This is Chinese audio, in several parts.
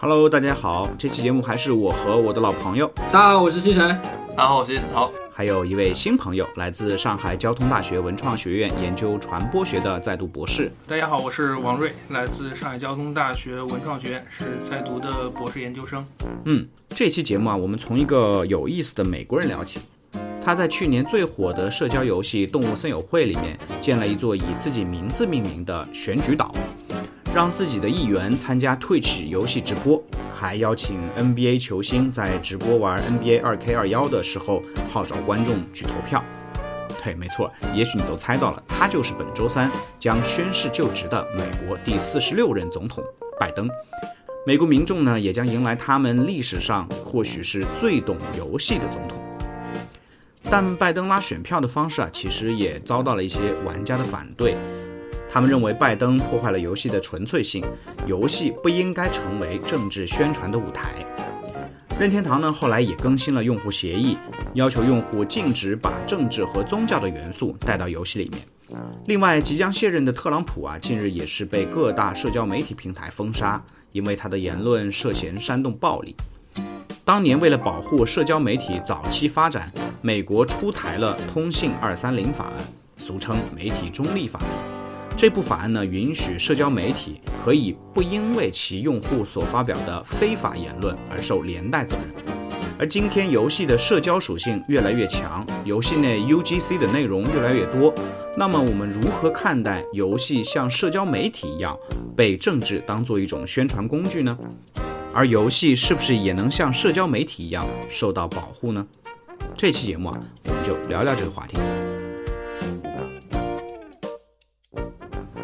Hello，大家好，这期节目还是我和我的老朋友，大家好，我是西城。大家好，我是叶子涛。还有一位新朋友，来自上海交通大学文创学院研究传播学的在读博士。大家好，我是王瑞，来自上海交通大学文创学院，是在读的博士研究生。嗯，这期节目啊，我们从一个有意思的美国人聊起。他在去年最火的社交游戏《动物森友会》里面建了一座以自己名字命名的选举岛，让自己的议员参加 Twitch 游戏直播，还邀请 NBA 球星在直播玩 NBA 2K21 的时候号召观众去投票。对，没错，也许你都猜到了，他就是本周三将宣誓就职的美国第四十六任总统拜登。美国民众呢，也将迎来他们历史上或许是最懂游戏的总统。但拜登拉选票的方式啊，其实也遭到了一些玩家的反对。他们认为拜登破坏了游戏的纯粹性，游戏不应该成为政治宣传的舞台。任天堂呢，后来也更新了用户协议，要求用户禁止把政治和宗教的元素带到游戏里面。另外，即将卸任的特朗普啊，近日也是被各大社交媒体平台封杀，因为他的言论涉嫌煽动暴力。当年为了保护社交媒体早期发展，美国出台了《通信二三零法案》，俗称“媒体中立法”。这部法案呢，允许社交媒体可以不因为其用户所发表的非法言论而受连带责任。而今天游戏的社交属性越来越强，游戏内 UGC 的内容越来越多，那么我们如何看待游戏像社交媒体一样被政治当做一种宣传工具呢？而游戏是不是也能像社交媒体一样受到保护呢？这期节目啊，我们就聊聊这个话题。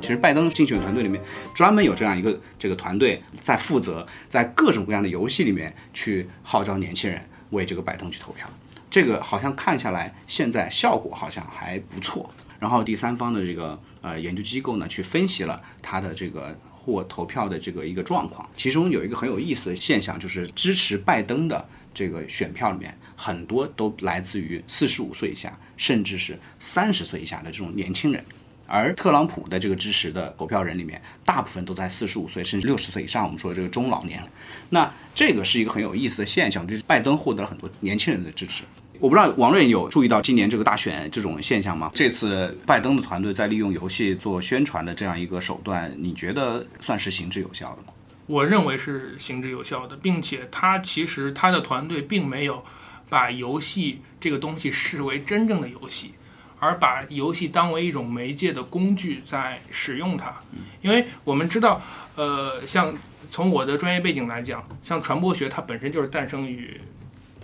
其实拜登竞选团队里面专门有这样一个这个团队在负责在各种各样的游戏里面去号召年轻人为这个拜登去投票。这个好像看下来，现在效果好像还不错。然后第三方的这个呃研究机构呢，去分析了他的这个或投票的这个一个状况。其中有一个很有意思的现象，就是支持拜登的这个选票里面，很多都来自于四十五岁以下，甚至是三十岁以下的这种年轻人。而特朗普的这个支持的投票人里面，大部分都在四十五岁甚至六十岁以上，我们说这个中老年。那这个是一个很有意思的现象，就是拜登获得了很多年轻人的支持。我不知道王瑞有注意到今年这个大选这种现象吗？这次拜登的团队在利用游戏做宣传的这样一个手段，你觉得算是行之有效的吗？我认为是行之有效的，并且他其实他的团队并没有把游戏这个东西视为真正的游戏，而把游戏当为一种媒介的工具在使用它。因为我们知道，呃，像从我的专业背景来讲，像传播学它本身就是诞生于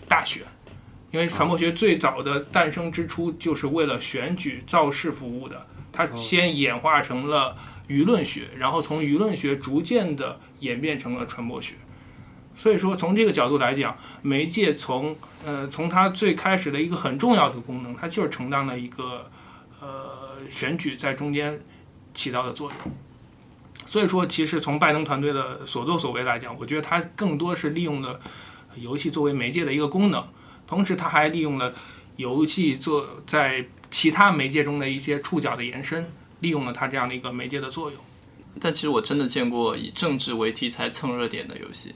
大学。因为传播学最早的诞生之初就是为了选举造势服务的，它先演化成了舆论学，然后从舆论学逐渐的演变成了传播学。所以说，从这个角度来讲，媒介从呃从它最开始的一个很重要的功能，它就是承担了一个呃选举在中间起到的作用。所以说，其实从拜登团队的所作所为来讲，我觉得他更多是利用了游戏作为媒介的一个功能。同时，他还利用了游戏做在其他媒介中的一些触角的延伸，利用了它这样的一个媒介的作用。但其实我真的见过以政治为题材蹭热点的游戏，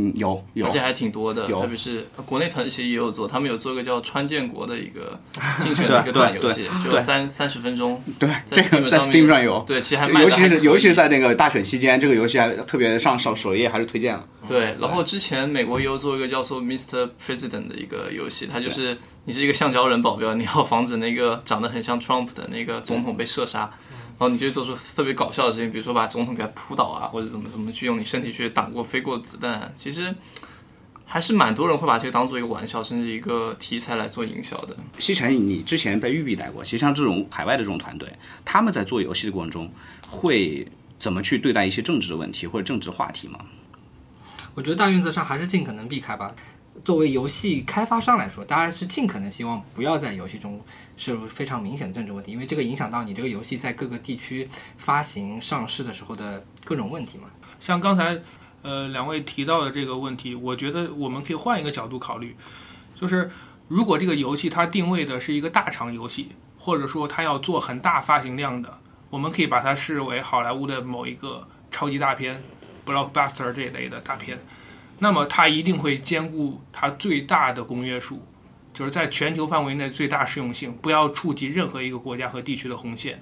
嗯，有有，而且还挺多的。特别是国内团其实也有做，他们有做一个叫“川建国”的一个 竞选的一个短游戏，就三三十分钟。对，在这个在 Steam 上有。对，其实还卖尤其是尤其是在那个大选期间，这个游戏还特别上首首页还是推荐了。对，然后之前美国也有做一个叫做 Mr. President 的一个游戏，它就是你是一个橡胶人保镖，你要防止那个长得很像 Trump 的那个总统被射杀，然后你就做出特别搞笑的事情，比如说把总统给他扑倒啊，或者怎么怎么去用你身体去挡过飞过的子弹。其实还是蛮多人会把这个当做一个玩笑，甚至一个题材来做营销的。西城，你之前在育碧待过，其实像这种海外的这种团队，他们在做游戏的过程中，会怎么去对待一些政治的问题或者政治话题吗？我觉得大原则上还是尽可能避开吧。作为游戏开发商来说，大家是尽可能希望不要在游戏中摄入非常明显的政治问题，因为这个影响到你这个游戏在各个地区发行、上市的时候的各种问题嘛。像刚才呃两位提到的这个问题，我觉得我们可以换一个角度考虑，就是如果这个游戏它定位的是一个大厂游戏，或者说它要做很大发行量的，我们可以把它视为好莱坞的某一个超级大片、blockbuster 这一类的大片，那么它一定会兼顾它最大的公约数，就是在全球范围内最大适用性，不要触及任何一个国家和地区的红线。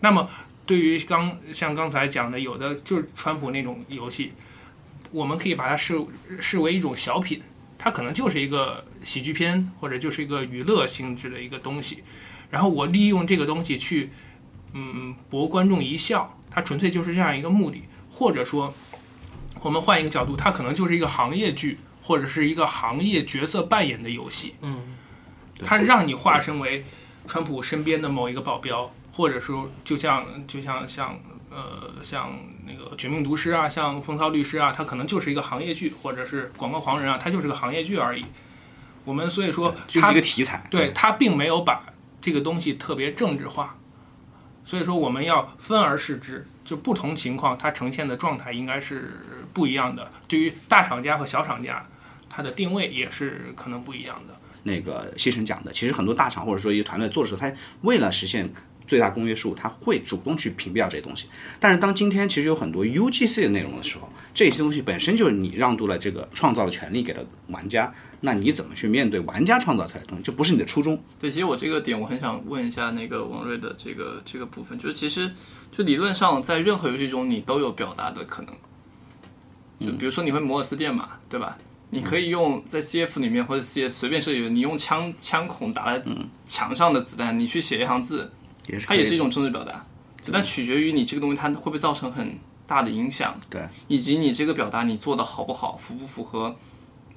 那么对于刚像刚才讲的，有的就是川普那种游戏，我们可以把它视视为一种小品，它可能就是一个喜剧片或者就是一个娱乐性质的一个东西，然后我利用这个东西去嗯博观众一笑，它纯粹就是这样一个目的，或者说我们换一个角度，它可能就是一个行业剧或者是一个行业角色扮演的游戏，嗯，它让你化身为川普身边的某一个保镖。或者说，就像就像像呃像那个《绝命毒师》啊，像《风骚律师》啊，它可能就是一个行业剧，或者是《广告狂人》啊，它就是个行业剧而已。我们所以说，就是一个题材，对它并没有把这个东西特别政治化。所以说，我们要分而视之，就不同情况它呈现的状态应该是不一样的。对于大厂家和小厂家，它的定位也是可能不一样的。那个西城讲的，其实很多大厂或者说一些团队做的时候，他为了实现。最大公约数，它会主动去屏蔽掉这些东西。但是当今天其实有很多 UGC 的内容的时候，这些东西本身就是你让渡了这个创造的权利给了玩家，那你怎么去面对玩家创造出来的东西，这不是你的初衷。对，其实我这个点我很想问一下那个王瑞的这个这个部分，就是其实就理论上在任何游戏中你都有表达的可能。就比如说你会摩尔斯电码，对吧？你可以用在 CF 里面或者 CS 随便设计，你用枪枪孔打在墙上的子弹，你去写一行字。它也是一种政治表达，但取决于你这个东西它会不会造成很大的影响，对，以及你这个表达你做的好不好，符不符合。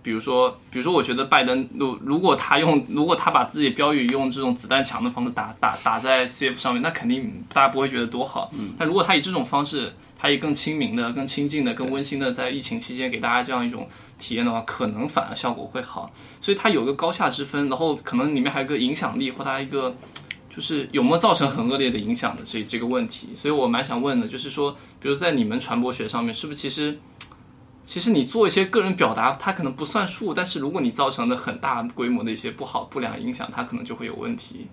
比如说，比如说，我觉得拜登如如果他用，如果他把自己标语用这种子弹墙的方式打打打在 CF 上面，那肯定大家不会觉得多好。但如果他以这种方式，他以更亲民的、更亲近的、更温馨的，在疫情期间给大家这样一种体验的话，可能反而效果会好。所以它有个高下之分，然后可能里面还有个影响力或它一个。就是有没有造成很恶劣的影响的这这个问题，所以我蛮想问的，就是说，比如在你们传播学上面，是不是其实，其实你做一些个人表达，它可能不算数，但是如果你造成的很大规模的一些不好不良影响，它可能就会有问题，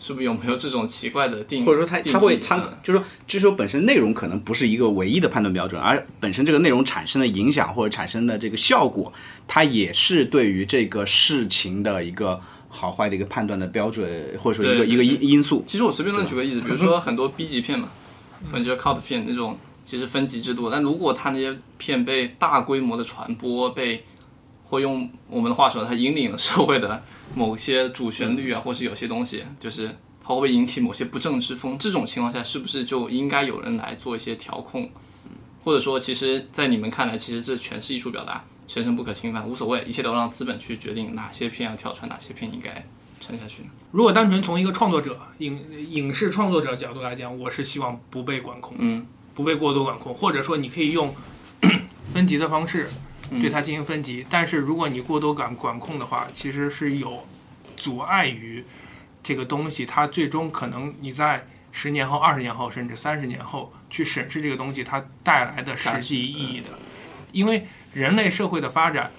是不是有没有这种奇怪的定义？或者说，它它会参，就是说，就是说，本身内容可能不是一个唯一的判断标准，而本身这个内容产生的影响或者产生的这个效果，它也是对于这个事情的一个。好坏的一个判断的标准，或者说一个一个因因素。其实我随便乱举个例子，比如说很多 B 级片嘛，或者 cult 片那种，其实分级制度。但如果它那些片被大规模的传播，被或用我们的话说，它引领了社会的某些主旋律啊，或是有些东西，就是它会不会引起某些不正之风？这种情况下，是不是就应该有人来做一些调控？或者说，其实，在你们看来，其实这全是艺术表达？神圣不可侵犯，无所谓，一切都让资本去决定哪些片要跳船，哪些片应该撑下去。如果单纯从一个创作者、影影视创作者角度来讲，我是希望不被管控，嗯，不被过多管控，或者说你可以用 分级的方式对它进行分级。但是如果你过多管管控的话，其实是有阻碍于这个东西，它最终可能你在十年后、二十年后，甚至三十年后去审视这个东西它带来的实际意义的，因为。人类社会的发展，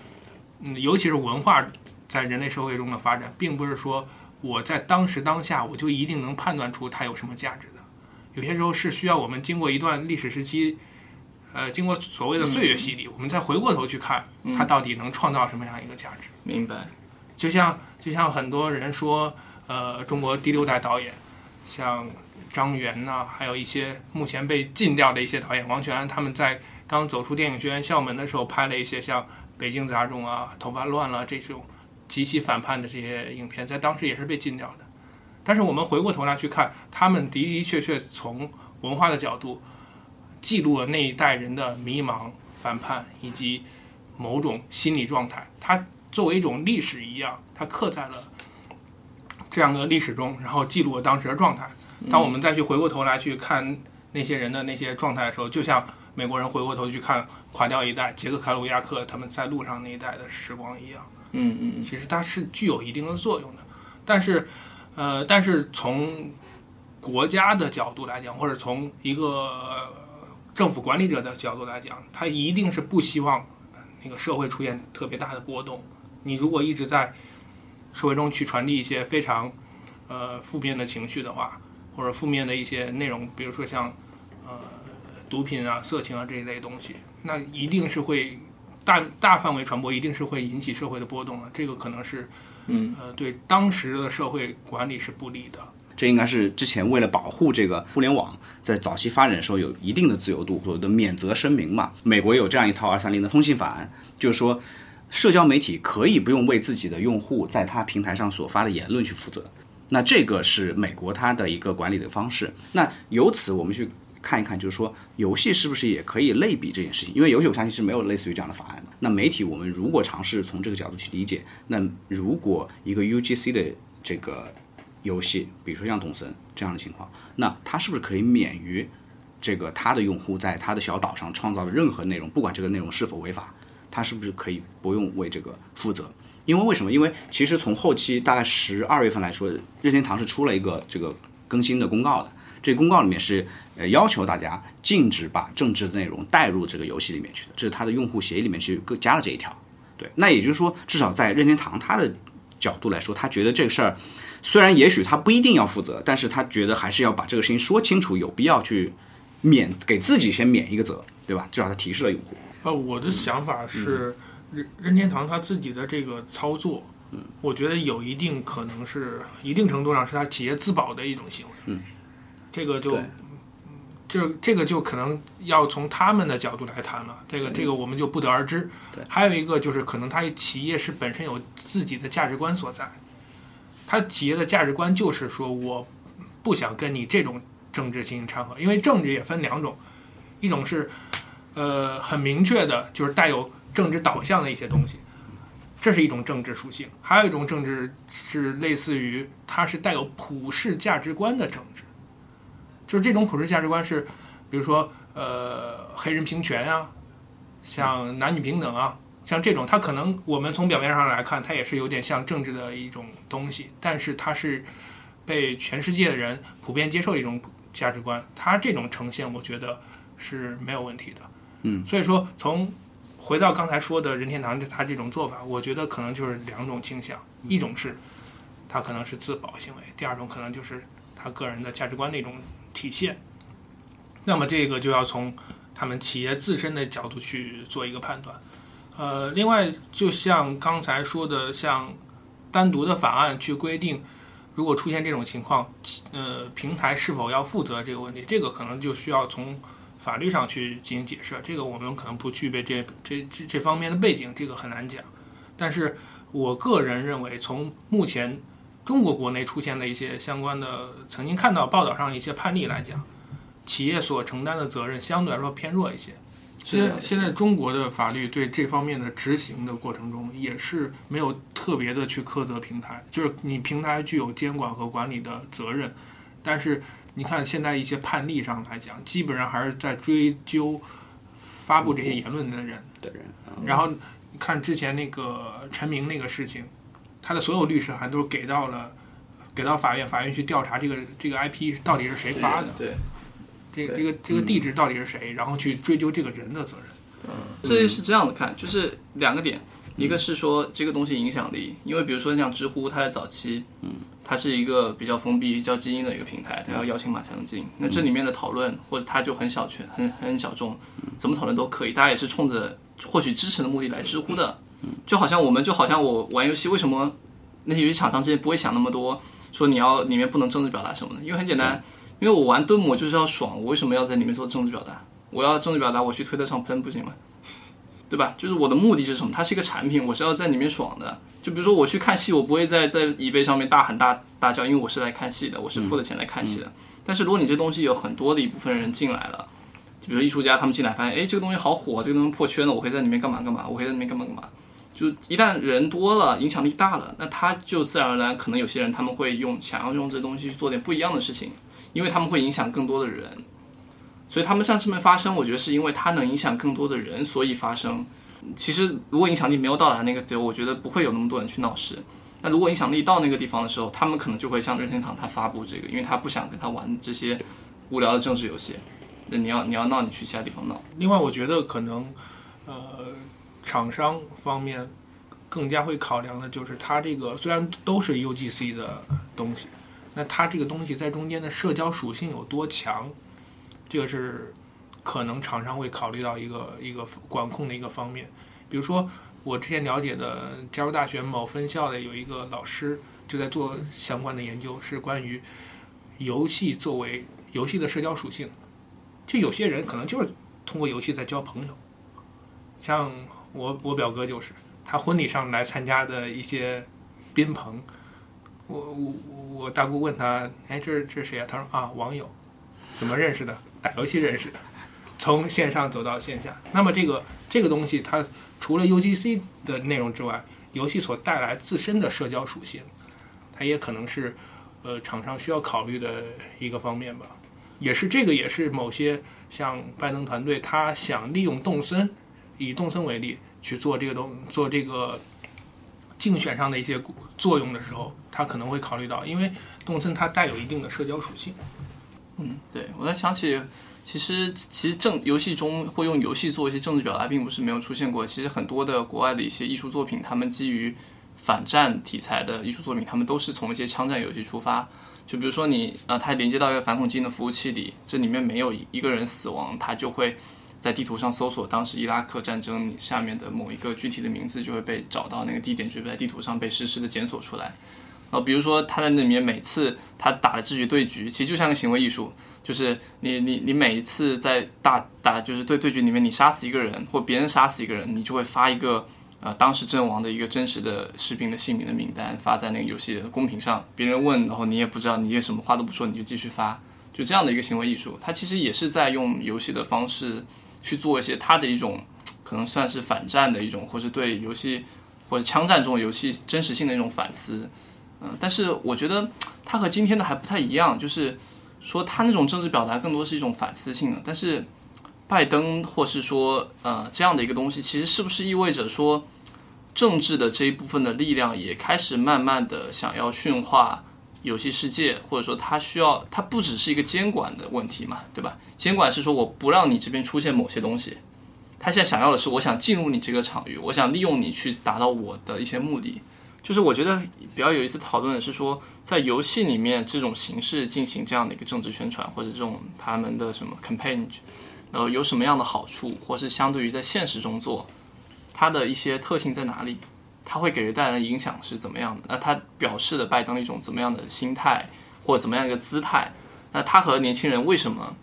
嗯，尤其是文化在人类社会中的发展，并不是说我在当时当下我就一定能判断出它有什么价值的。有些时候是需要我们经过一段历史时期，呃，经过所谓的岁月洗礼，我们再回过头去看它到底能创造什么样一个价值。明白。就像就像很多人说，呃，中国第六代导演，像张元呐，还有一些目前被禁掉的一些导演，王全安他们在。刚走出电影学院校门的时候，拍了一些像《北京杂种》啊、《头发乱了》这种极其反叛的这些影片，在当时也是被禁掉的。但是我们回过头来去看，他们的的确确从文化的角度记录了那一代人的迷茫、反叛以及某种心理状态。它作为一种历史一样，它刻在了这样的历史中，然后记录了当时的状态。当我们再去回过头来去看那些人的那些状态的时候，就像。美国人回过头去看垮掉一代捷克凯鲁亚克他们在路上那一代的时光一样，嗯嗯，其实它是具有一定的作用的，但是，呃，但是从国家的角度来讲，或者从一个政府管理者的角度来讲，他一定是不希望那个社会出现特别大的波动，你如果一直在社会中去传递一些非常呃负面的情绪的话，或者负面的一些内容，比如说像呃毒品啊、色情啊这一类东西，那一定是会大大范围传播，一定是会引起社会的波动的。这个可能是嗯呃对当时的社会管理是不利的。这应该是之前为了保护这个互联网在早期发展的时候有一定的自由度，所谓的免责声明嘛。美国有这样一套二三零的通信法案，就是说社交媒体可以不用为自己的用户在他平台上所发的言论去负责。那这个是美国它的一个管理的方式。那由此我们去看一看，就是说游戏是不是也可以类比这件事情？因为游戏我相信是没有类似于这样的法案的。那媒体我们如果尝试从这个角度去理解，那如果一个 UGC 的这个游戏，比如说像董森这样的情况，那它是不是可以免于这个他的用户在他的小岛上创造的任何内容，不管这个内容是否违法，他是不是可以不用为这个负责？因为为什么？因为其实从后期大概十二月份来说，任天堂是出了一个这个更新的公告的。这公告里面是呃要求大家禁止把政治的内容带入这个游戏里面去的，这是它的用户协议里面去加了这一条。对，那也就是说，至少在任天堂它的角度来说，他觉得这个事儿虽然也许他不一定要负责，但是他觉得还是要把这个事情说清楚，有必要去免给自己先免一个责，对吧？至少他提示了用户。呃，我的想法是，任任天堂他自己的这个操作，嗯我觉得有一定可能是一定程度上是他企业自保的一种行为。嗯，这个就就这这个就可能要从他们的角度来谈了，这个这个我们就不得而知。还有一个就是可能他企业是本身有自己的价值观所在，他企业的价值观就是说我不想跟你这种政治进行掺和，因为政治也分两种，一种是呃很明确的，就是带有政治导向的一些东西，这是一种政治属性；还有一种政治是类似于它是带有普世价值观的政治，就是这种普世价值观是，比如说呃黑人平权啊，像男女平等啊。像这种，它可能我们从表面上来看，它也是有点像政治的一种东西，但是它是被全世界的人普遍接受的一种价值观。它这种呈现，我觉得是没有问题的。嗯，所以说从回到刚才说的任天堂他这种做法，我觉得可能就是两种倾向，一种是他可能是自保行为，第二种可能就是他个人的价值观的一种体现。那么这个就要从他们企业自身的角度去做一个判断。呃，另外，就像刚才说的，像单独的法案去规定，如果出现这种情况，呃，平台是否要负责这个问题，这个可能就需要从法律上去进行解释。这个我们可能不具备这这这这方面的背景，这个很难讲。但是我个人认为，从目前中国国内出现的一些相关的，曾经看到报道上一些判例来讲，企业所承担的责任相对来说偏弱一些。现在现在中国的法律对这方面的执行的过程中，也是没有特别的去苛责平台，就是你平台具有监管和管理的责任，但是你看现在一些判例上来讲，基本上还是在追究发布这些言论的人的人。然后看之前那个陈明那个事情，他的所有律师函都给到了给到法院，法院去调查这个这个 IP 到底是谁发的。对，这个这个这个地址到底是谁，然后去追究这个人的责任。嗯这是这样的看，就是两个点，一个是说这个东西影响力，因为比如说像知乎，它在早期，嗯，它是一个比较封闭、比较精英的一个平台，它要邀请码才能进。那这里面的讨论或者它就很小圈、很很小众，怎么讨论都可以，大家也是冲着获取支持的目的来知乎的。就好像我们就好像我玩游戏，为什么那些游戏厂商之前不会想那么多，说你要里面不能政治表达什么的？因为很简单，因为我玩盾我就是要爽，我为什么要在里面做政治表达？我要政治表达，我去推特上喷不行吗？对吧？就是我的目的是什么？它是一个产品，我是要在里面爽的。就比如说我去看戏，我不会在在椅背上面大喊大大叫，因为我是来看戏的，我是付了钱来看戏的。但是如果你这东西有很多的一部分人进来了，就比如说艺术家他们进来发现，哎，这个东西好火，这个东西破圈了，我可以在里面干嘛干嘛，我可以在里面干嘛干嘛。就一旦人多了，影响力大了，那他就自然而然可能有些人他们会用想要用这东西去做点不一样的事情，因为他们会影响更多的人。所以他们像这么发生，我觉得是因为它能影响更多的人，所以发生。其实如果影响力没有到达那个地，我觉得不会有那么多人去闹事。那如果影响力到那个地方的时候，他们可能就会像任天堂他发布这个，因为他不想跟他玩这些无聊的政治游戏。那你要你要闹，你去其他地方闹。另外，我觉得可能呃，厂商方面更加会考量的就是它这个虽然都是 UGC 的东西，那它这个东西在中间的社交属性有多强，这个是可能厂商会考虑到一个一个管控的一个方面。比如说，我之前了解的加州大学某分校的有一个老师就在做相关的研究，是关于游戏作为游戏的社交属性。就有些人可能就是通过游戏在交朋友，像我我表哥就是，他婚礼上来参加的一些宾朋，我我我大姑问他，哎，这是这谁啊？他说啊，网友，怎么认识的？打游戏认识的，从线上走到线下。那么这个这个东西，它除了 UGC 的内容之外，游戏所带来自身的社交属性，它也可能是呃厂商需要考虑的一个方面吧。也是这个，也是某些像拜登团队，他想利用动森，以动森为例去做这个东做这个竞选上的一些作用的时候，他可能会考虑到，因为动森它带有一定的社交属性。嗯，对，我在想起，其实其实政游戏中会用游戏做一些政治表达，并不是没有出现过。其实很多的国外的一些艺术作品，他们基于反战题材的艺术作品，他们都是从一些枪战游戏出发。就比如说你啊，它连接到一个反恐精英的服务器里，这里面没有一个人死亡，它就会在地图上搜索当时伊拉克战争下面的某一个具体的名字，就会被找到那个地点，就会在地图上被实时的检索出来。呃，比如说他在那里面每次他打的这局对局，其实就像个行为艺术，就是你你你每一次在打打就是对对局里面，你杀死一个人或别人杀死一个人，你就会发一个。呃，当时阵亡的一个真实的士兵的姓名的名单发在那个游戏的公屏上，别人问，然后你也不知道，你也什么话都不说，你就继续发，就这样的一个行为艺术，它其实也是在用游戏的方式去做一些他的一种可能算是反战的一种，或是对游戏或者枪战这种游戏真实性的一种反思。嗯，但是我觉得他和今天的还不太一样，就是说他那种政治表达更多是一种反思性的，但是。拜登，或是说，呃，这样的一个东西，其实是不是意味着说，政治的这一部分的力量也开始慢慢的想要驯化游戏世界，或者说，它需要，它不只是一个监管的问题嘛，对吧？监管是说我不让你这边出现某些东西，他现在想要的是，我想进入你这个场域，我想利用你去达到我的一些目的。就是我觉得比较有意思讨论的是说，在游戏里面这种形式进行这样的一个政治宣传，或者这种他们的什么 campaign。呃，有什么样的好处，或是相对于在现实中做，它的一些特性在哪里？他会给人带来的影响是怎么样的？那他表示的拜登一种怎么样的心态，或怎么样一个姿态？那他和年轻人为什么？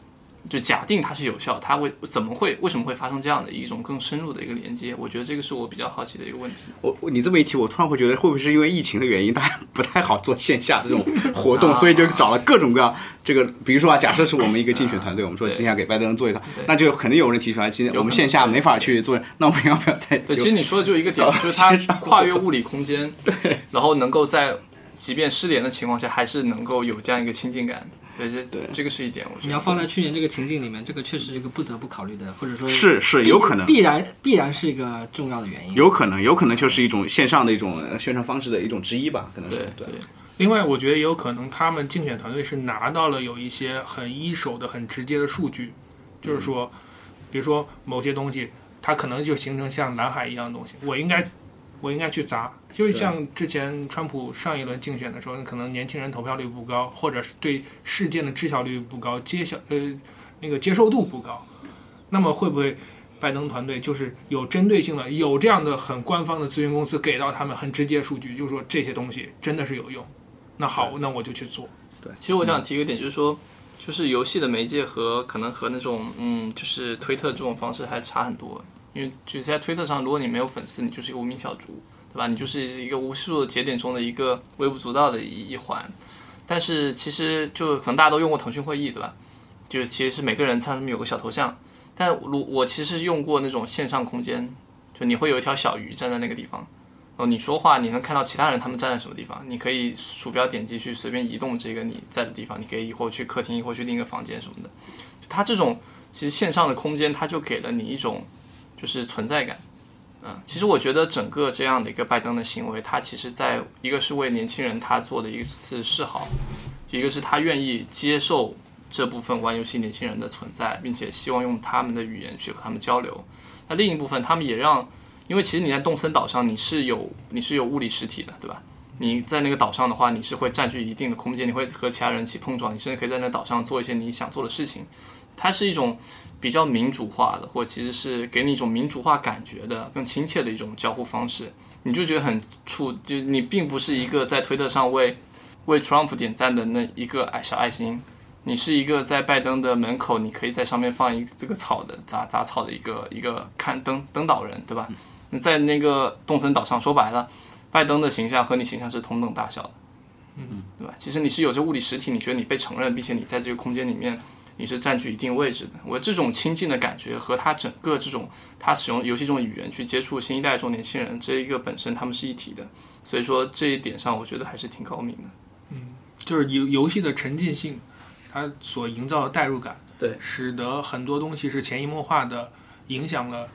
就假定它是有效，它会怎么会为什么会发生这样的一种更深入的一个连接？我觉得这个是我比较好奇的一个问题。我你这么一提，我突然会觉得会不会是因为疫情的原因，大家不太好做线下的这种 活动，所以就找了各种各样这个，比如说啊，假设是我们一个竞选团队，我们说今天给拜登做一套，那就肯定有人提出来，今天我们线下没法去做，那我们要不要再？对，其实你说的就一个点，就是它跨越物理空间，对，然后能够在即便失联的情况下，还是能够有这样一个亲近感。对，这对这个是一点。我觉得你要放在去年这个情境里面，这个确实是一个不得不考虑的，或者说，是是有可能，必然必然是一个重要的原因。有可能，有可能就是一种线上的一种宣传方式的一种之一吧，可能是对。另外，我觉得也有可能，他们竞选团队是拿到了有一些很一手的、很直接的数据，就是说，比如说某些东西，它可能就形成像蓝海一样的东西，我应该。我应该去砸，就是像之前川普上一轮竞选的时候，可能年轻人投票率不高，或者是对事件的知晓率不高，接晓呃那个接受度不高。那么会不会拜登团队就是有针对性的，有这样的很官方的咨询公司给到他们很直接数据，就是说这些东西真的是有用。那好，那我就去做。对，其实我想提一个点，就是说，就是游戏的媒介和可能和那种嗯，就是推特这种方式还差很多。因为就是在推特上，如果你没有粉丝，你就是一个无名小卒，对吧？你就是一个无数的节点中的一个微不足道的一一环。但是其实就可能大家都用过腾讯会议，对吧？就是其实是每个人上面有个小头像。但如我其实用过那种线上空间，就你会有一条小鱼站在那个地方，哦，你说话你能看到其他人他们站在什么地方，你可以鼠标点击去随便移动这个你在的地方，你可以或去客厅，或去另一个房间什么的。它这种其实线上的空间，它就给了你一种。就是存在感，嗯，其实我觉得整个这样的一个拜登的行为，他其实在一个是为年轻人他做的一次示好，一个是他愿意接受这部分玩游戏年轻人的存在，并且希望用他们的语言去和他们交流。那另一部分，他们也让因为其实你在动森岛上你是有你是有物理实体的，对吧？你在那个岛上的话，你是会占据一定的空间，你会和其他人一起碰撞，你甚至可以在那岛上做一些你想做的事情。它是一种比较民主化的，或其实是给你一种民主化感觉的、更亲切的一种交互方式。你就觉得很触，就是你并不是一个在推特上为为 Trump 点赞的那一个爱小爱心，你是一个在拜登的门口，你可以在上面放一这个草的杂杂草的一个一个看登登岛人，对吧？你在那个动森岛上，说白了，拜登的形象和你形象是同等大小的，嗯，对吧？其实你是有这物理实体，你觉得你被承认，并且你在这个空间里面。你是占据一定位置的，我这种亲近的感觉和他整个这种他使用游戏中的语言去接触新一代这种年轻人，这一个本身他们是一体的，所以说这一点上我觉得还是挺高明的。嗯，就是游游戏的沉浸性，它所营造的代入感，对，使得很多东西是潜移默化的影响了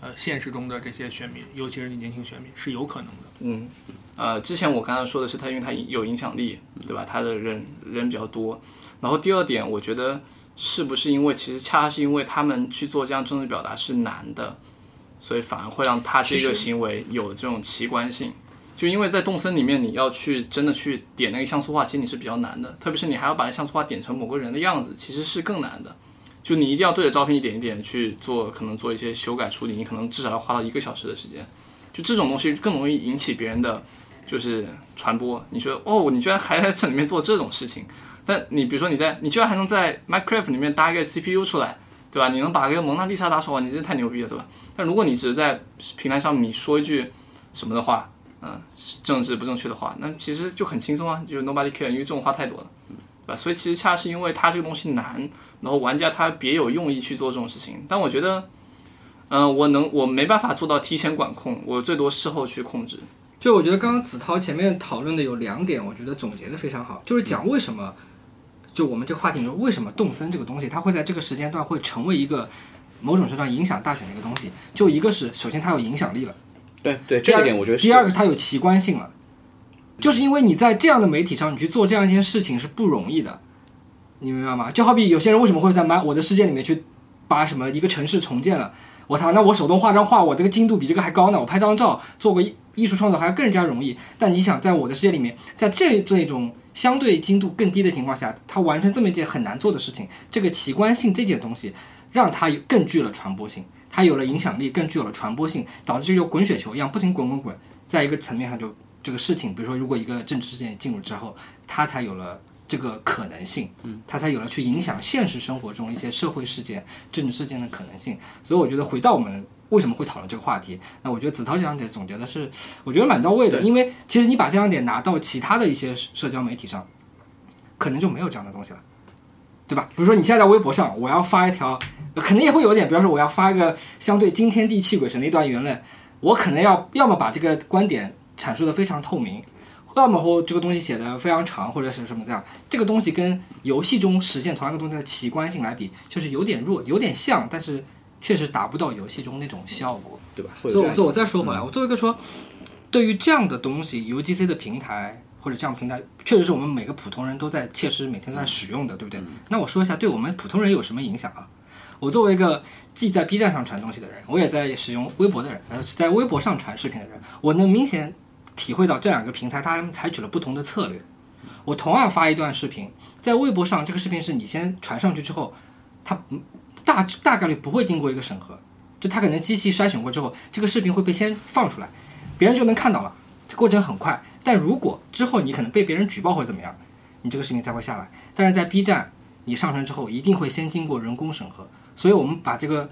呃现实中的这些选民，尤其是年轻选民是有可能的。嗯，呃，之前我刚刚说的是他，因为他有影响力，对吧？他的人人比较多。然后第二点，我觉得是不是因为其实恰恰是因为他们去做这样政治表达是难的，所以反而会让他这个行为有这种奇观性。就因为在动森里面，你要去真的去点那个像素化，其实你是比较难的，特别是你还要把那像素化点成某个人的样子，其实是更难的。就你一定要对着照片一点一点去做，可能做一些修改处理，你可能至少要花到一个小时的时间。就这种东西更容易引起别人的就是传播。你说哦，你居然还在这里面做这种事情？但你比如说你在，你居然还能在 Minecraft 里面搭一个 CPU 出来，对吧？你能把一个蒙娜丽莎打出来，你真的太牛逼了，对吧？但如果你只是在平台上你说一句什么的话，嗯，政治不正确的话，那其实就很轻松啊，就 Nobody care，因为这种话太多了，对吧？所以其实恰是因为它这个东西难，然后玩家他别有用意去做这种事情。但我觉得，嗯，我能，我没办法做到提前管控，我最多事后去控制。就我觉得刚刚子韬前面讨论的有两点，我觉得总结的非常好，就是讲为什么，就我们这个话题里面，为什么动森这个东西，它会在这个时间段会成为一个某种程度上影响大选的一个东西。就一个是，首先它有影响力了，对对，这一点我觉得。第二个是它有奇观性了，就是因为你在这样的媒体上，你去做这样一件事情是不容易的，你明白吗？就好比有些人为什么会在《我的世界》里面去把什么一个城市重建了。我操，那我手动画张画，我这个精度比这个还高呢。我拍张照，做个艺术创作还要更加容易。但你想，在我的世界里面，在这这种相对精度更低的情况下，他完成这么一件很难做的事情，这个奇观性这件东西，让它更具了传播性，它有了影响力，更具有了传播性，导致这就滚雪球一样不停滚滚滚，在一个层面上就这个事情，比如说如果一个政治事件进入之后，它才有了。这个可能性，嗯，它才有了去影响现实生活中一些社会事件、政治事件的可能性。所以我觉得回到我们为什么会讨论这个话题，那我觉得子韬这两点总结的是，我觉得蛮到位的。因为其实你把这两点拿到其他的一些社交媒体上，可能就没有这样的东西了，对吧？比如说你现在在微博上，我要发一条，可能也会有点，比方说我要发一个相对惊天地泣鬼神的一段言论，我可能要要么把这个观点阐述的非常透明。要么或这个东西写的非常长，或者是什么这样，这个东西跟游戏中实现同样的东西的奇观性来比，就是有点弱，有点像，但是确实达不到游戏中那种效果，对吧？所以，所以我再说回来，我作为一个说，对于这样的东西，UGC 的平台或者这样平台，确实是我们每个普通人都在切实每天都在使用的，对不对？那我说一下，对我们普通人有什么影响啊？我作为一个既在 B 站上传东西的人，我也在使用微博的人，呃，在微博上传视频的人，我能明显。体会到这两个平台，它采取了不同的策略。我同样发一段视频，在微博上，这个视频是你先传上去之后，它大大概率不会经过一个审核，就它可能机器筛选过之后，这个视频会被先放出来，别人就能看到了，这过程很快。但如果之后你可能被别人举报或者怎么样，你这个视频才会下来。但是在 B 站，你上传之后一定会先经过人工审核，所以我们把这个。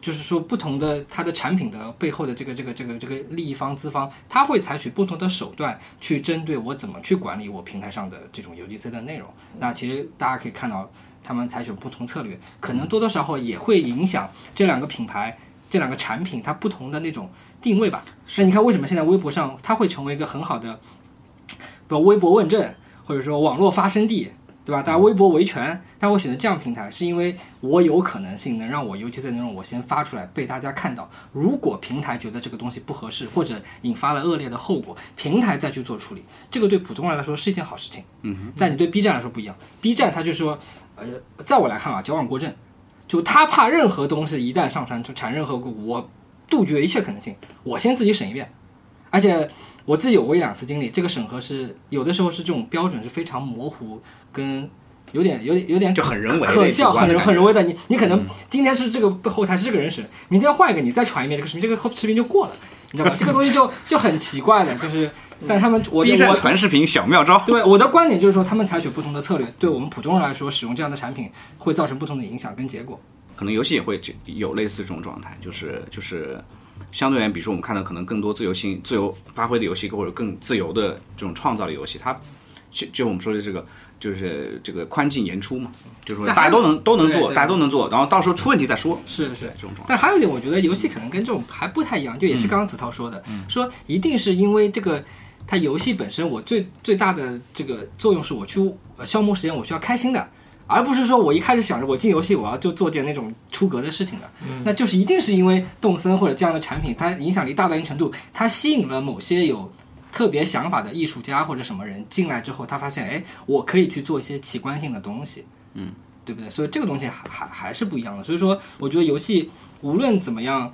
就是说，不同的它的产品的背后的这个这个这个这个利益方资方，他会采取不同的手段去针对我怎么去管理我平台上的这种 UGC 的内容。那其实大家可以看到，他们采取不同策略，可能多多少少也会影响这两个品牌、这两个产品它不同的那种定位吧。那你看，为什么现在微博上它会成为一个很好的，比如微博问政，或者说网络发声地？对吧？大家微博维权，大家会选择这样平台，是因为我有可能性能让我尤其在内容我先发出来被大家看到。如果平台觉得这个东西不合适，或者引发了恶劣的后果，平台再去做处理，这个对普通人来说是一件好事情。嗯，但你对 B 站来说不一样，B 站它就说，呃，在我来看啊，矫枉过正，就他怕任何东西一旦上传就产任何我杜绝一切可能性，我先自己审一遍，而且我自己有过一两次经历，这个审核是有的时候是这种标准是非常模糊，跟有点有点有点就很人为的可笑，很人主观的感觉很人为的。你你可能今天是这个后台是这个人审，明天换一个你再传一遍这个视频，这个后视频就过了，你知道吧？这个东西就就很奇怪的，就是但他们我 B 站我传视频小妙招。对我的观点就是说，他们采取不同的策略，对我们普通人来说，使用这样的产品会造成不同的影响跟结果。可能游戏也会这有类似这种状态，就是就是相对而言，比如说我们看到可能更多自由性、自由发挥的游戏，或者更自由的这种创造的游戏，它就就我们说的这个就是这个宽进严出嘛，就是说大家都能都能做，大家都能做，然后到时候出问题再说，是是这种状态。但还有一点，我觉得游戏可能跟这种还不太一样，就也是刚刚子韬说的，说一定是因为这个它游戏本身，我最最大的这个作用是我去呃消磨时间，我需要开心的。而不是说我一开始想着我进游戏我要就做点那种出格的事情的，那就是一定是因为动森或者这样的产品，它影响力大到一定程度，它吸引了某些有特别想法的艺术家或者什么人进来之后，他发现哎，我可以去做一些奇观性的东西，嗯，对不对？所以这个东西还还还是不一样的。所以说，我觉得游戏无论怎么样，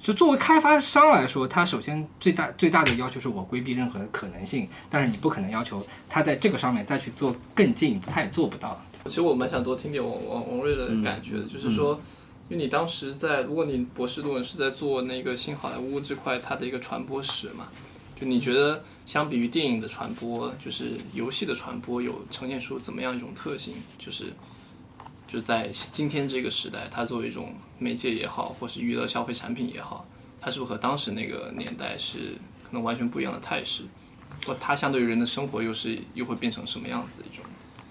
就作为开发商来说，它首先最大最大的要求是我规避任何的可能性，但是你不可能要求他在这个上面再去做更进一步，他也做不到。其实我蛮想多听点王王王瑞的感觉的，就是说，因为你当时在，如果你博士论文是在做那个新好莱坞这块它的一个传播史嘛，就你觉得相比于电影的传播，就是游戏的传播有呈现出怎么样一种特性？就是就是在今天这个时代，它作为一种媒介也好，或是娱乐消费产品也好，它是不是和当时那个年代是可能完全不一样的态势？或它相对于人的生活又是又会变成什么样子的一种？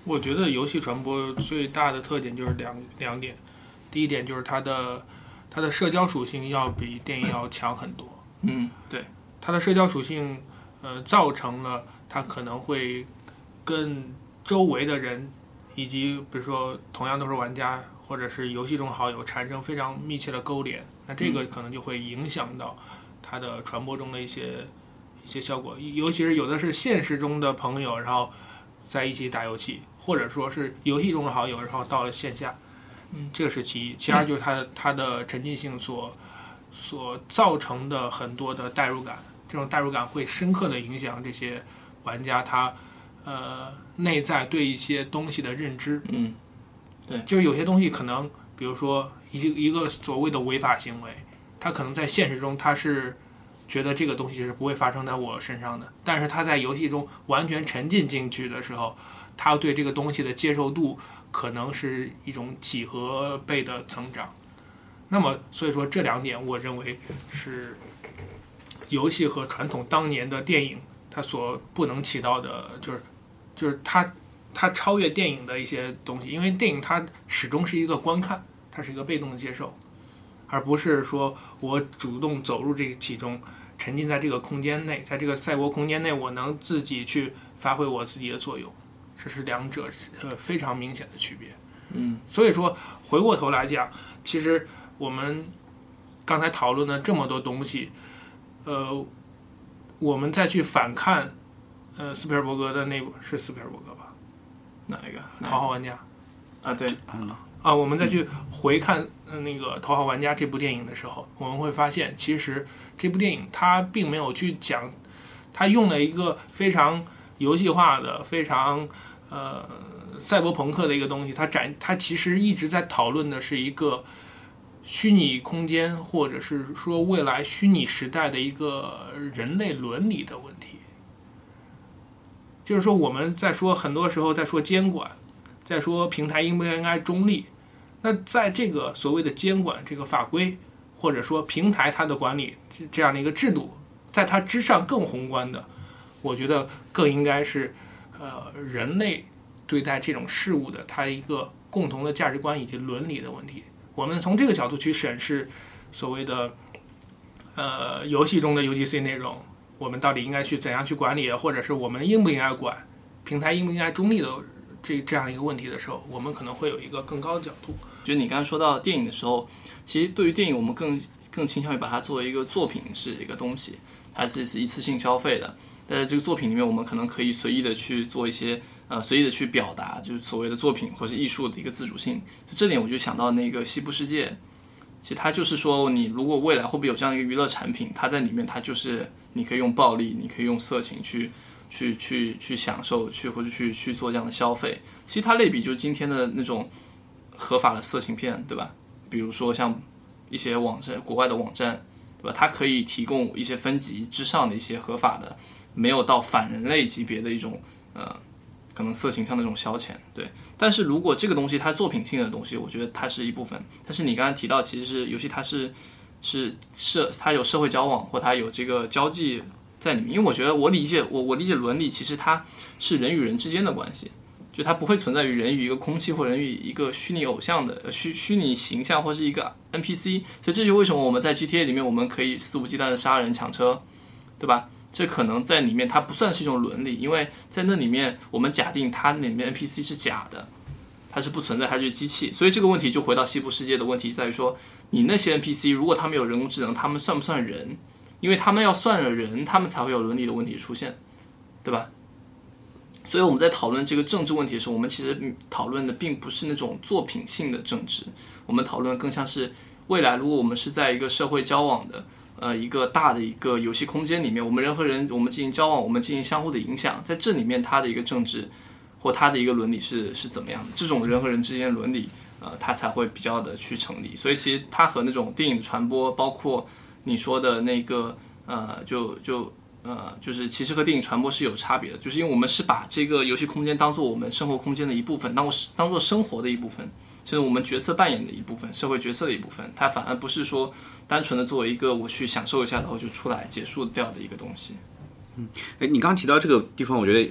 我觉得游戏传播最大的特点就是两两点，第一点就是它的它的社交属性要比电影要强很多。嗯，对。它的社交属性，呃，造成了它可能会跟周围的人，以及比如说同样都是玩家或者是游戏中好友产生非常密切的勾连，那这个可能就会影响到它的传播中的一些一些效果，尤其是有的是现实中的朋友，然后在一起打游戏，或者说是游戏中的好友，然后到了线下，嗯，这个是其一，其二就是它的它的沉浸性所所造成的很多的代入感。这种代入感会深刻的影响这些玩家他呃内在对一些东西的认知。嗯，对就是有些东西可能，比如说一一个所谓的违法行为，他可能在现实中他是觉得这个东西是不会发生在我身上的，但是他在游戏中完全沉浸进去的时候，他对这个东西的接受度可能是一种几何倍的增长。那么，所以说这两点，我认为是游戏和传统当年的电影它所不能起到的，就是就是它它超越电影的一些东西，因为电影它始终是一个观看，它是一个被动的接受，而不是说我主动走入这个其中，沉浸在这个空间内，在这个赛博空间内，我能自己去发挥我自己的作用，这是两者呃非常明显的区别。嗯，所以说回过头来讲，其实我们刚才讨论的这么多东西，呃，我们再去反看，呃，斯皮尔伯格的那部是斯皮尔伯格吧，哪一个？《头号玩家》啊，对，啊，我们再去回看那个《头号玩家》这部电影的时候，我们会发现，其实这部电影它并没有去讲，它用了一个非常游戏化的、非常呃赛博朋克的一个东西，它展它其实一直在讨论的是一个虚拟空间，或者是说未来虚拟时代的一个人类伦理的问题。就是说，我们在说很多时候在说监管，再说平台应不应该中立。那在这个所谓的监管这个法规，或者说平台它的管理这这样的一个制度，在它之上更宏观的，我觉得更应该是呃人类对待这种事物的它一个共同的价值观以及伦理的问题。我们从这个角度去审视所谓的呃游戏中的 UGC 内容，我们到底应该去怎样去管理，或者是我们应不应该管平台应不应该中立的这这样一个问题的时候，我们可能会有一个更高的角度。就你刚才说到电影的时候，其实对于电影，我们更更倾向于把它作为一个作品式一个东西，它是是一次性消费的。但在这个作品里面，我们可能可以随意的去做一些呃随意的去表达，就是所谓的作品或是艺术的一个自主性。就这点，我就想到那个《西部世界》其实它就是说，你如果未来会不会有这样一个娱乐产品，它在里面，它就是你可以用暴力，你可以用色情去去去去享受，去或者去去做这样的消费。其实它类比就是今天的那种合法的色情片，对吧？比如说像一些网站，国外的网站，对吧？它可以提供一些分级之上的一些合法的，没有到反人类级别的一种呃。可能色情上的这种消遣，对。但是如果这个东西它作品性的东西，我觉得它是一部分。但是你刚才提到，其实是游戏它是是社，它有社会交往或它有这个交际在里面。因为我觉得我理解我我理解伦理，其实它是人与人之间的关系，就它不会存在于人与一个空气或人与一个虚拟偶像的虚虚拟形象或是一个 NPC。所以这就为什么我们在 GTA 里面我们可以肆无忌惮的杀人抢车，对吧？这可能在里面，它不算是一种伦理，因为在那里面，我们假定它里面 NPC 是假的，它是不存在，它就是机器。所以这个问题就回到西部世界的问题，在于说，你那些 NPC 如果他们有人工智能，他们算不算人？因为他们要算了人，他们才会有伦理的问题出现，对吧？所以我们在讨论这个政治问题的时候，我们其实讨论的并不是那种作品性的政治，我们讨论更像是未来，如果我们是在一个社会交往的。呃，一个大的一个游戏空间里面，我们人和人，我们进行交往，我们进行相互的影响，在这里面，它的一个政治或它的一个伦理是是怎么样的？这种人和人之间伦理，呃，它才会比较的去成立。所以，其实它和那种电影的传播，包括你说的那个，呃，就就呃，就是其实和电影传播是有差别的，就是因为我们是把这个游戏空间当做我们生活空间的一部分，当做当做生活的一部分。就是我们角色扮演的一部分，社会角色的一部分，它反而不是说单纯的作为一个我去享受一下，然后就出来结束掉的一个东西。嗯，哎，你刚刚提到这个地方，我觉得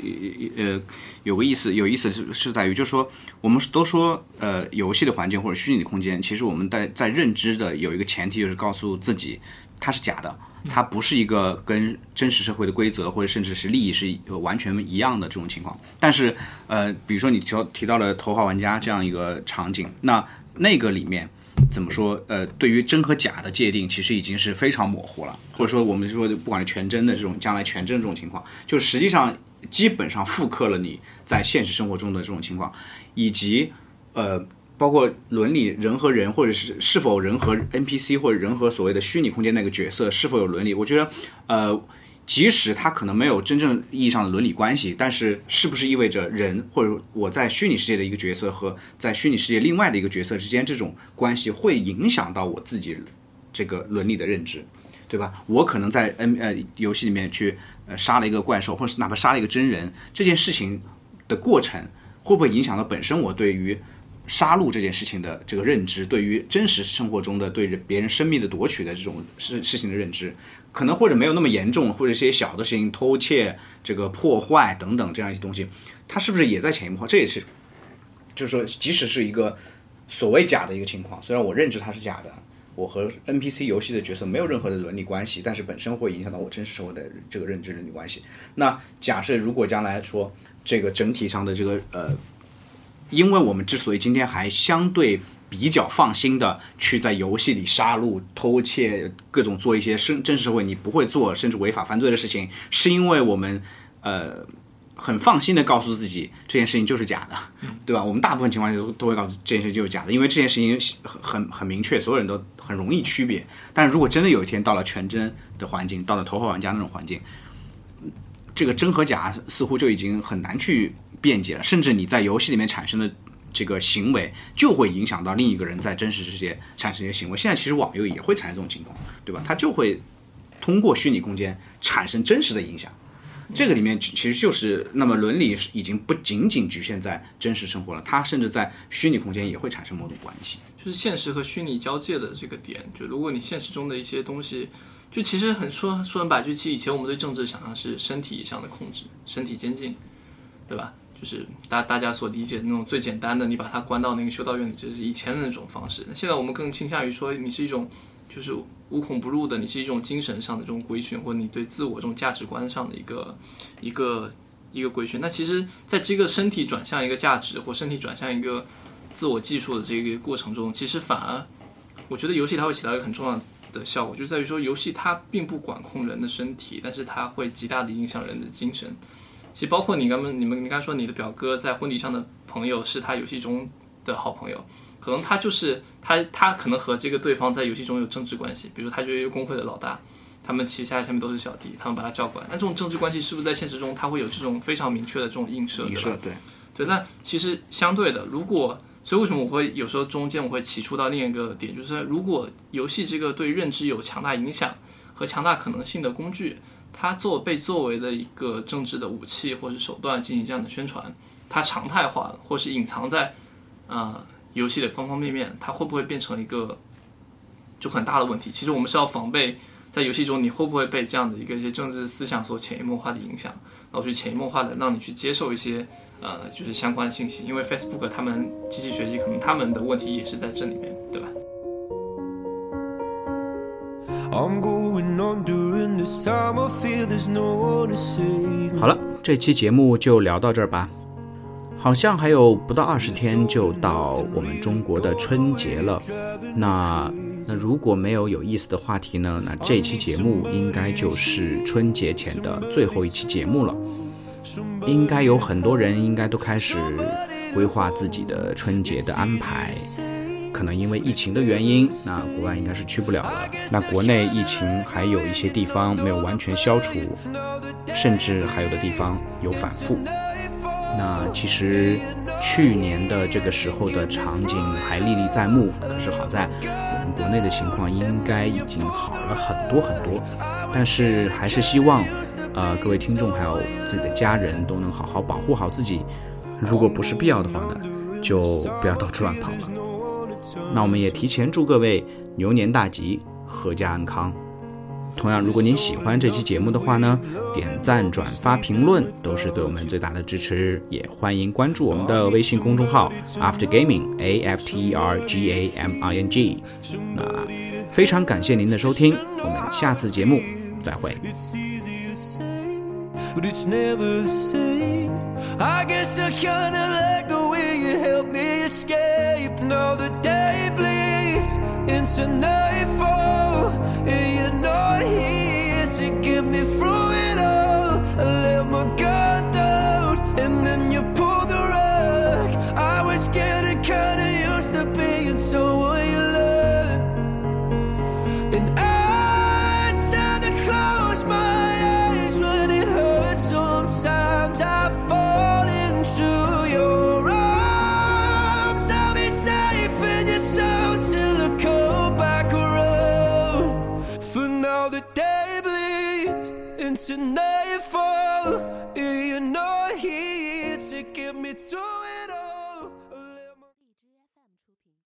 呃有个意思，有意思是是在于，就是说我们都说呃游戏的环境或者虚拟的空间，其实我们在在认知的有一个前提，就是告诉自己它是假的。它不是一个跟真实社会的规则或者甚至是利益是完全一样的这种情况。但是，呃，比如说你提提到了头号玩家这样一个场景，那那个里面怎么说？呃，对于真和假的界定，其实已经是非常模糊了。或者说，我们说不管是全真的这种，将来全真这种情况，就实际上基本上复刻了你在现实生活中的这种情况，以及呃。包括伦理，人和人，或者是是否人和 NPC 或者人和所谓的虚拟空间那个角色是否有伦理？我觉得，呃，即使他可能没有真正意义上的伦理关系，但是是不是意味着人或者我在虚拟世界的一个角色和在虚拟世界另外的一个角色之间这种关系会影响到我自己这个伦理的认知，对吧？我可能在 N 呃游戏里面去呃杀了一个怪兽，或者是哪怕杀了一个真人，这件事情的过程会不会影响到本身我对于杀戮这件事情的这个认知，对于真实生活中的对别人生命的夺取的这种事事情的认知，可能或者没有那么严重，或者一些小的事情，偷窃、这个破坏等等这样一些东西，它是不是也在潜移默化？这也是，就是说，即使是一个所谓假的一个情况，虽然我认知它是假的，我和 NPC 游戏的角色没有任何的伦理关系，但是本身会影响到我真实生活的这个认知伦理关系。那假设如果将来说这个整体上的这个呃。因为我们之所以今天还相对比较放心的去在游戏里杀戮、偷窃、各种做一些生真实社会你不会做甚至违法犯罪的事情，是因为我们呃很放心的告诉自己这件事情就是假的，对吧？我们大部分情况下都都会告诉这件事情就是假的，因为这件事情很很很明确，所有人都很容易区别。但是如果真的有一天到了全真的环境，到了头号玩家那种环境，这个真和假似乎就已经很难去。便捷了，甚至你在游戏里面产生的这个行为，就会影响到另一个人在真实世界产生一些行为。现在其实网游也会产生这种情况，对吧？它就会通过虚拟空间产生真实的影响。这个里面其实就是，那么伦理已经不仅仅局限在真实生活了，它甚至在虚拟空间也会产生某种关系。就是现实和虚拟交界的这个点，就如果你现实中的一些东西，就其实很说说很百句，其实以前我们对政治想象是身体上的控制，身体监禁，对吧？就是大大家所理解的那种最简单的，你把它关到那个修道院里，就是以前的那种方式。那现在我们更倾向于说，你是一种就是无孔不入的，你是一种精神上的这种规训，或者你对自我这种价值观上的一个一个一个规训。那其实在这个身体转向一个价值，或身体转向一个自我技术的这个过程中，其实反而我觉得游戏它会起到一个很重要的效果，就在于说游戏它并不管控人的身体，但是它会极大的影响人的精神。其实包括你刚刚你们你刚说你的表哥在婚礼上的朋友是他游戏中的好朋友，可能他就是他他可能和这个对方在游戏中有政治关系，比如说他就是一个工会的老大，他们旗下下面都是小弟，他们把他叫过来，那这种政治关系是不是在现实中他会有这种非常明确的这种映射，对吧？对，对，那其实相对的，如果所以为什么我会有时候中间我会起触到另一个点，就是说如果游戏这个对认知有强大影响和强大可能性的工具，它作被作为的一个政治的武器或是手段进行这样的宣传，它常态化了或是隐藏在呃游戏的方方面面，它会不会变成一个就很大的问题？其实我们是要防备。在游戏中，你会不会被这样的一个一些政治思想所潜移默化的影响，然后去潜移默化的让你去接受一些呃就是相关的信息？因为 Facebook 他们机器学习，可能他们的问题也是在这里面，对吧？I'm going on during the summer，feel there's no one to say 好了，这期节目就聊到这儿吧。好像还有不到二十天就到我们中国的春节了，那那如果没有有意思的话题呢？那这期节目应该就是春节前的最后一期节目了。应该有很多人应该都开始规划自己的春节的安排，可能因为疫情的原因，那国外应该是去不了了。那国内疫情还有一些地方没有完全消除，甚至还有的地方有反复。那其实去年的这个时候的场景还历历在目，可是好在我们国内的情况应该已经好了很多很多，但是还是希望，呃，各位听众还有自己的家人都能好好保护好自己，如果不是必要的话呢，就不要到处乱跑了。那我们也提前祝各位牛年大吉，阖家安康。同样，如果您喜欢这期节目的话呢，点赞、转发、评论都是对我们最大的支持。也欢迎关注我们的微信公众号 After Gaming A F T E R G A M I N G。那非常感谢您的收听，我们下次节目再会。To get me through it all. I let my guard down, and then you pulled the rug. I was getting kinda used to being someone you you know